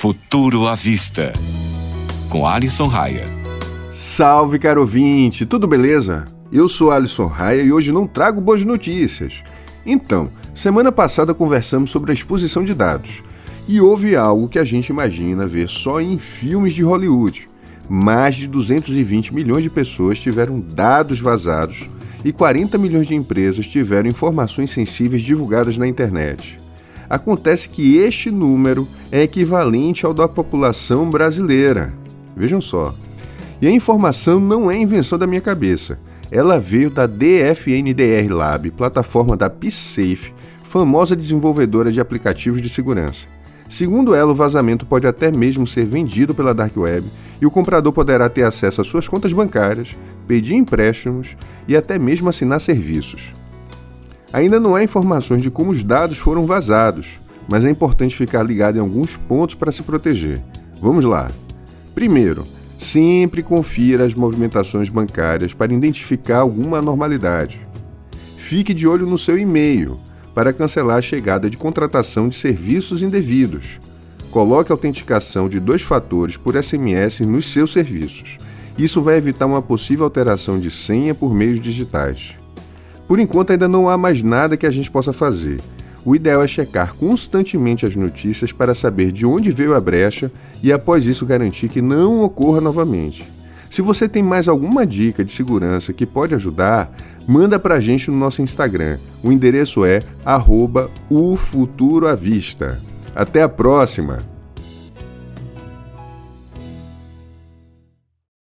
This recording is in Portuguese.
Futuro à Vista, com Alisson Raia. Salve, caro ouvinte, tudo beleza? Eu sou Alisson Raia e hoje não trago boas notícias. Então, semana passada conversamos sobre a exposição de dados e houve algo que a gente imagina ver só em filmes de Hollywood. Mais de 220 milhões de pessoas tiveram dados vazados e 40 milhões de empresas tiveram informações sensíveis divulgadas na internet. Acontece que este número é equivalente ao da população brasileira. Vejam só. E a informação não é invenção da minha cabeça. Ela veio da DFNDR Lab, plataforma da PSafe, famosa desenvolvedora de aplicativos de segurança. Segundo ela, o vazamento pode até mesmo ser vendido pela Dark Web e o comprador poderá ter acesso às suas contas bancárias, pedir empréstimos e até mesmo assinar serviços. Ainda não há informações de como os dados foram vazados, mas é importante ficar ligado em alguns pontos para se proteger. Vamos lá. Primeiro, sempre confira as movimentações bancárias para identificar alguma anormalidade. Fique de olho no seu e-mail para cancelar a chegada de contratação de serviços indevidos. Coloque autenticação de dois fatores por SMS nos seus serviços. Isso vai evitar uma possível alteração de senha por meios digitais. Por enquanto, ainda não há mais nada que a gente possa fazer. O ideal é checar constantemente as notícias para saber de onde veio a brecha e, após isso, garantir que não ocorra novamente. Se você tem mais alguma dica de segurança que pode ajudar, manda para a gente no nosso Instagram. O endereço é @ufuturoavista. Até a próxima!